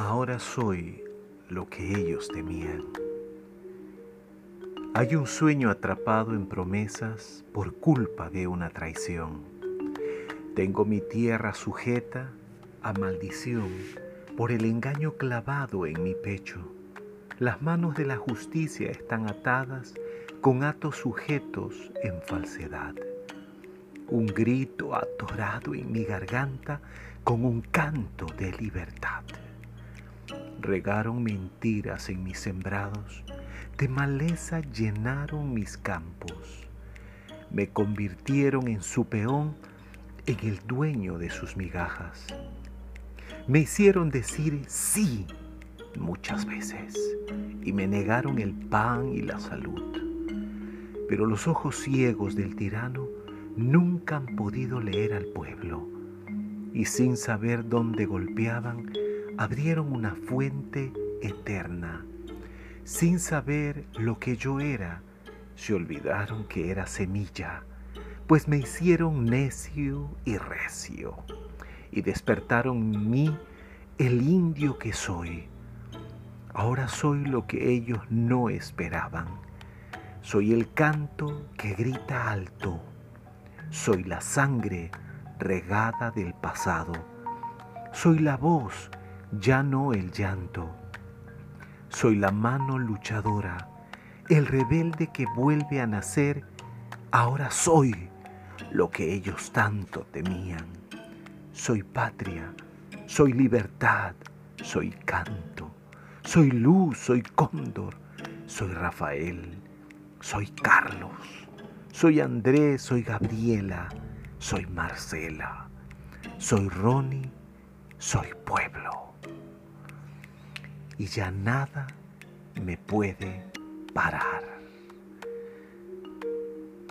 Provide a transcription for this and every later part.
ahora soy lo que ellos temían. Hay un sueño atrapado en promesas por culpa de una traición. Tengo mi tierra sujeta a maldición por el engaño clavado en mi pecho. Las manos de la justicia están atadas con atos sujetos en falsedad. Un grito atorado en mi garganta con un canto de libertad. Regaron mentiras en mis sembrados de maleza llenaron mis campos, me convirtieron en su peón, en el dueño de sus migajas. Me hicieron decir sí muchas veces y me negaron el pan y la salud. Pero los ojos ciegos del tirano nunca han podido leer al pueblo y sin saber dónde golpeaban, abrieron una fuente eterna sin saber lo que yo era, se olvidaron que era semilla, pues me hicieron necio y recio, y despertaron en mí el indio que soy. Ahora soy lo que ellos no esperaban. Soy el canto que grita alto. Soy la sangre regada del pasado. Soy la voz, ya no el llanto. Soy la mano luchadora, el rebelde que vuelve a nacer. Ahora soy lo que ellos tanto temían. Soy patria, soy libertad, soy canto, soy luz, soy cóndor, soy Rafael, soy Carlos, soy Andrés, soy Gabriela, soy Marcela, soy Ronnie, soy pueblo y ya nada me puede parar.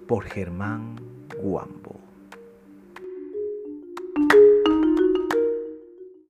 Por Germán Guambo.